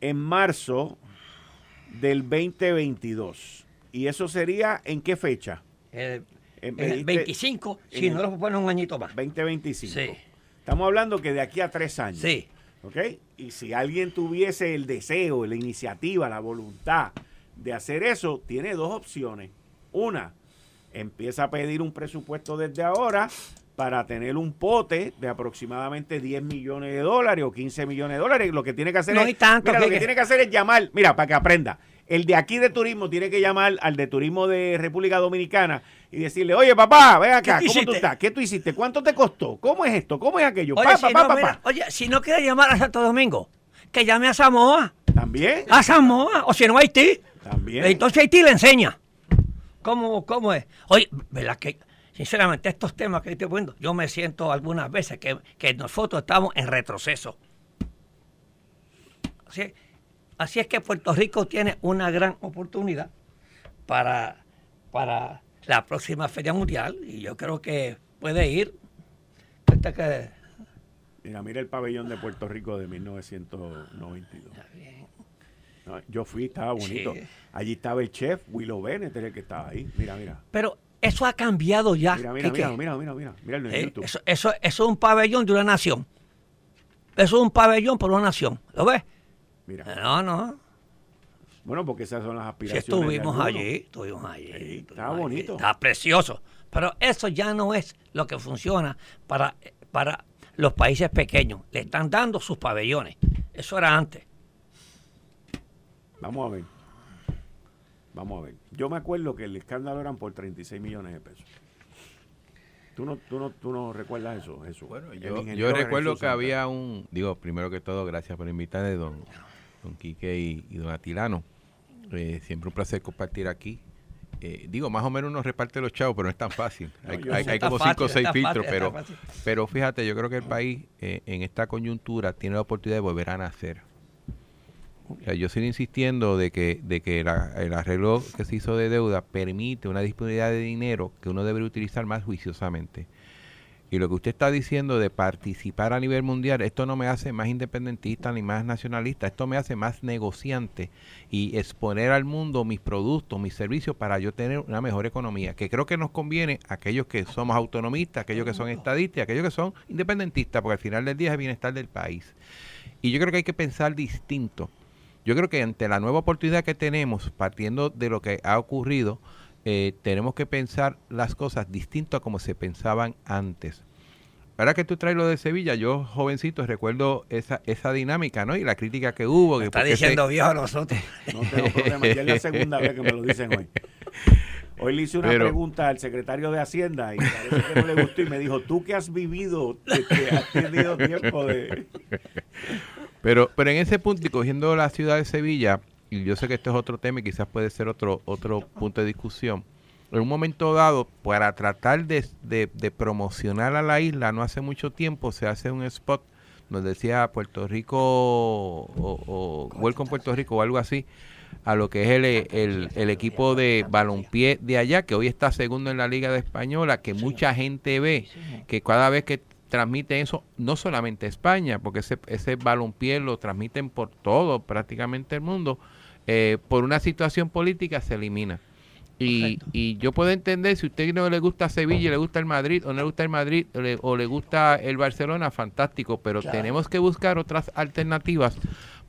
S2: en marzo del 2022. ¿Y eso sería en qué fecha?
S5: El,
S2: Eh,
S5: el
S2: dijiste
S5: 25, si no
S2: el-
S5: lo ponen un añito más.
S2: 2025.
S5: Sí.
S2: Estamos hablando que de aquí a tres años.
S5: Sí.
S2: ¿Ok? Y si alguien tuviese el deseo, la iniciativa, la voluntad de hacer eso, tiene dos opciones. Una, empieza a pedir un presupuesto desde ahora para tener un pote de aproximadamente 10 millones de dólares o 15 millones de dólares. Lo que tiene que hacer
S5: No
S2: es,
S5: hay tanto,
S2: mira, lo que tiene que hacer es llamar, mira, para que aprenda. El de aquí de turismo tiene que llamar al de turismo de República Dominicana y decirle, oye papá, ven acá,
S5: ¿Qué tú
S2: ¿cómo tú estás? ¿Qué tú hiciste? ¿Cuánto te costó? ¿Cómo es esto? ¿Cómo es aquello?
S5: Oye,
S2: Pa,
S5: si
S2: pa,
S5: no,
S2: pa,
S5: mira, oye, si no quiere llamar a Santo Domingo, que llame a Samoa.
S2: También.
S5: A Samoa, o si no Haití.
S2: También.
S5: Entonces Haití le enseña. ¿Cómo, cómo es? Oye, ¿verdad que sinceramente estos temas que estoy poniendo, yo me siento algunas veces que, que nosotros estamos en retroceso. Así, así, es que Puerto Rico tiene una gran oportunidad para, para la próxima Feria Mundial y yo creo que puede ir.
S2: Que... Mira, mira el pabellón de Puerto Rico de 1992. No, yo fui, estaba bonito. Allí estaba el chef Willow Bennett, el que estaba ahí. Mira, mira.
S5: Pero eso ha cambiado ya.
S2: Mira, mira, mira, mira, mira, mira, mira,
S5: eh, Eso, eso, es un pabellón de una nación. Eso es un pabellón por una nación. ¿Lo ves?
S2: Mira.
S5: No, no.
S2: Bueno, porque esas son las aspiraciones.
S5: Sí, estuvimos allí, estuvimos allí.
S2: estaba bonito.
S5: Estaba precioso. Pero eso ya no es lo que funciona para, para los países pequeños. Le están dando sus pabellones. Eso era antes.
S2: Vamos a ver. Vamos a ver. Yo me acuerdo que el escándalo eran por 36 millones de pesos. ¿Tú no, tú no, tú no recuerdas eso, Jesús?
S6: Bueno, yo, yo recuerdo que había un... Digo, primero que todo, gracias por invitarme, don, don Quique y, don Atilano. Eh, siempre un placer compartir aquí. Eh, digo, más o menos uno reparte los chavos, pero no es tan fácil. hay, como cinco o seis filtros, pero, pero fíjate, yo creo que el país eh, en esta coyuntura tiene la oportunidad de volver a nacer yo sigo insistiendo de que, de que el arreglo que se hizo de deuda permite una disponibilidad de dinero que uno debe utilizar más juiciosamente. Y lo que usted está diciendo de participar a nivel mundial, esto no me hace más independentista ni más nacionalista, esto me hace más negociante y exponer al mundo mis productos, mis servicios para yo tener una mejor economía, que creo que nos conviene a aquellos que somos autonomistas, aquellos que son estadistas, aquellos que son independentistas, porque al final del día es el bienestar del país. Y yo creo que hay que pensar distinto yo creo que ante la nueva oportunidad que tenemos, partiendo de lo que ha ocurrido, eh, tenemos que pensar las cosas distinto a como se pensaban antes. Ahora que tú traes lo de Sevilla, yo jovencito recuerdo esa, esa dinámica, ¿no? Y la crítica que hubo. Que
S5: está diciendo viejo a nosotros.
S2: No tengo problema, ya es la segunda vez que me lo dicen hoy. Hoy le hice una pregunta al secretario de Hacienda y parece que no le gustó y me dijo, tú que has vivido, que has tenido tiempo de...
S6: Pero, pero en ese punto, y cogiendo la ciudad de Sevilla, y yo sé que este es otro tema y quizás puede ser otro, otro punto de discusión, en un momento dado, para tratar de, de, promocionar a la isla, no hace mucho tiempo se hace un spot, nos decía Puerto Rico o, o Welcome Puerto Rico o algo así, a lo que es el, el, el, equipo de balompié de allá, que hoy está segundo en la Liga de Española, que mucha gente ve, que cada vez que transmite eso, no solamente España, porque ese, ese balompié lo transmiten por todo, prácticamente el mundo, eh, por una situación política se elimina. Y, y, yo puedo entender si a usted no le gusta Sevilla, le gusta el Madrid, o no le gusta el Madrid, o le, gusta el Barcelona, fantástico, pero tenemos que buscar otras alternativas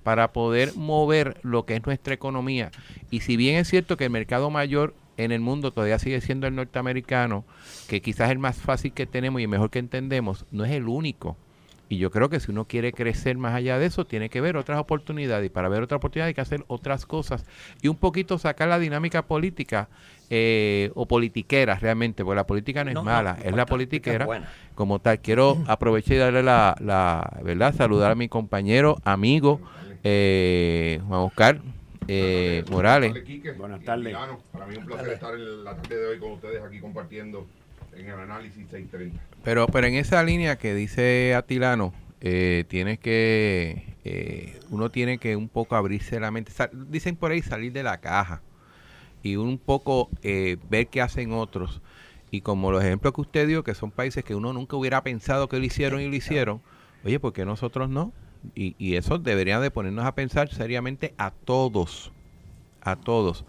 S6: para poder mover lo que es nuestra economía. Y si bien es cierto que el mercado mayor en el mundo todavía sigue siendo el norteamericano, que quizás es el más fácil que tenemos y el mejor que entendemos, no es el único. Y yo creo que si uno quiere crecer más allá de eso, tiene que ver otras oportunidades. Y para ver otras oportunidades hay que hacer otras cosas. Y un poquito sacar la dinámica política eh, o politiquera realmente, porque la política no es mala, es la politiquera como tal. Quiero aprovechar y darle la, la, ¿verdad? Saludar a mi compañero, amigo, eh, Juan Oscar eh, Morales.
S2: Buenas tardes.
S7: Para mí es un placer estar en la tarde de hoy con ustedes aquí compartiendo en el análisis 630.
S6: Pero, pero en esa línea que dice Atilano, eh, tienes que, eh, uno tiene que un poco abrirse la mente. dicen por ahí salir de la caja y un poco eh, ver qué hacen otros. Y como los ejemplos que usted dio, que son países que uno nunca hubiera pensado que lo hicieron y lo hicieron, oye, ¿por qué nosotros no? Y, y eso debería de ponernos a pensar seriamente a todos, a todos.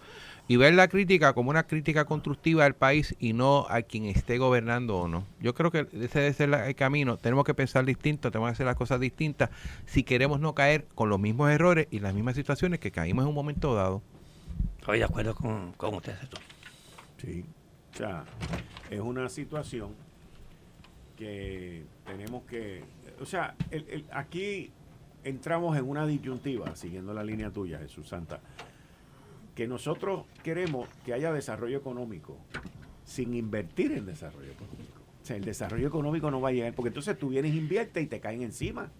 S6: Y ver la crítica como una crítica constructiva del país y no a quien esté gobernando o no. Yo creo que ese debe ser el camino. Tenemos que pensar distinto, tenemos que hacer las cosas distintas si queremos no caer con los mismos errores y las mismas situaciones que caímos en un momento dado.
S5: Estoy de acuerdo con, con usted.
S2: Sí, o sea, es una situación que tenemos que, o sea, el, aquí entramos en una disyuntiva, siguiendo la línea tuya, Jesús Santa, que nosotros queremos que haya desarrollo económico sin invertir en desarrollo económico. O sea, el desarrollo económico no va a llegar, porque entonces tú vienes, inviertes y te caen encima.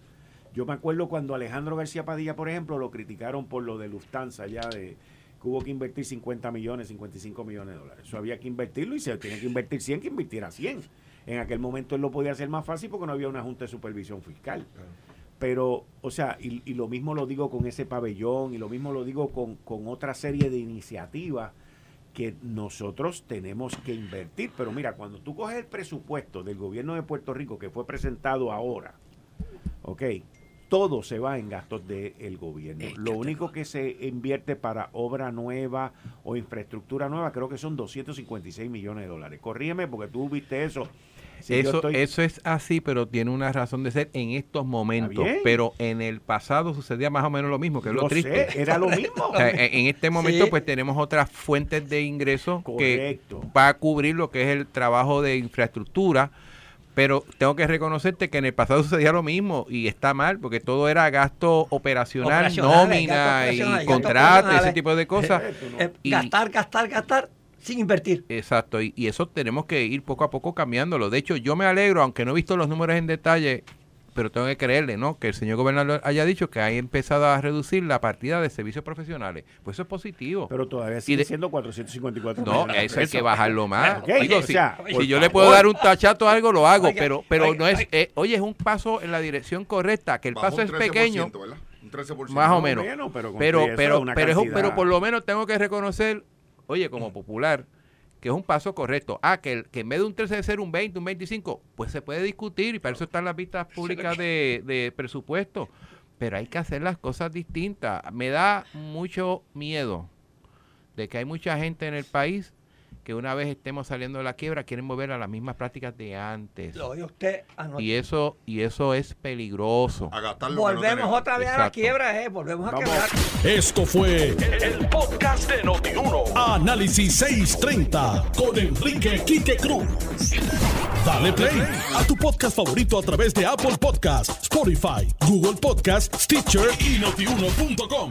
S2: Yo me acuerdo cuando Alejandro García Padilla, por ejemplo, lo criticaron por lo de Lufthansa, ya de que hubo que invertir 50 millones, 55 millones de dólares. Eso había que invertirlo y se tiene que invertir 100, que invirtiera 100. En aquel momento él lo podía hacer más fácil porque no había una junta de supervisión fiscal. Pero, o sea, y, y lo mismo lo digo con ese pabellón, y lo mismo lo digo con, con otra serie de iniciativas que nosotros tenemos que invertir. Pero mira, cuando tú coges el presupuesto del gobierno de Puerto Rico que fue presentado ahora, ok, todo se va en gastos del gobierno. Lo único que se invierte para obra nueva o infraestructura nueva creo que son 256 millones de dólares. Corrígeme porque tú viste eso. Si
S6: eso,
S2: estoy-
S6: eso es así, pero tiene una razón de ser en estos momentos. Pero en el pasado sucedía más o menos lo mismo, que es lo triste.
S2: sé, era lo mismo.
S6: O sea, en este momento,
S5: Sí.
S6: pues tenemos otras fuentes de ingresos
S2: Correcto.
S6: que va a cubrir lo que es el trabajo de infraestructura. Pero tengo que reconocerte que en el pasado sucedía lo mismo y está mal porque todo era gasto operacional, nómina
S5: gastos
S6: y contratos, ese tipo de cosas.
S5: Eh,
S6: Y-
S5: gastar, gastar, gastar sin invertir.
S6: Exacto, y, y eso tenemos que ir poco a poco cambiándolo. De hecho, yo me alegro, aunque no he visto los números en detalle, pero tengo que creerle, ¿no? Que el señor gobernador haya dicho que ha empezado a reducir la partida de servicios profesionales. Pues eso es positivo.
S2: Pero todavía
S6: Y
S2: sigue
S6: de-
S2: siendo 454
S6: no,
S2: millones
S6: eso hay que bajarlo más.
S2: Ok,
S6: Digo,
S2: o
S6: si,
S2: sea,
S6: si
S2: por
S6: yo le puedo dar un tachato a algo, lo hago,
S5: Oiga,
S6: pero pero
S5: oiga,
S6: no es... eh, oye, es un paso en la dirección correcta, que el paso
S7: un
S6: es pequeño,
S7: 13%, ¿verdad? Un 13%.
S6: más o menos.
S2: menos, pero
S6: pero pero pero,
S2: cantidad.
S6: pero por lo menos tengo que reconocer, oye, como popular, que es un paso correcto. Ah, que, el- que en vez de un 13 de ser un 20, un 25, pues se puede discutir y para eso están las vistas públicas de, de presupuesto. Pero hay que hacer las cosas distintas. Me da mucho miedo de que hay mucha gente en el país que una vez estemos saliendo de la quiebra quieren volver a las mismas prácticas de antes.
S5: Lo oye usted anoche.
S6: Y eso y eso es peligroso.
S7: A no
S5: Volvemos otra vez a la quiebra, ¿eh? Volvemos a quebrar.
S1: Esto fue el, el podcast de Notiuno. Análisis 630 con Enrique Quique Cruz. Dale play a tu podcast favorito a través de Apple Podcasts, Spotify, Google Podcasts, Stitcher y notiuno.com.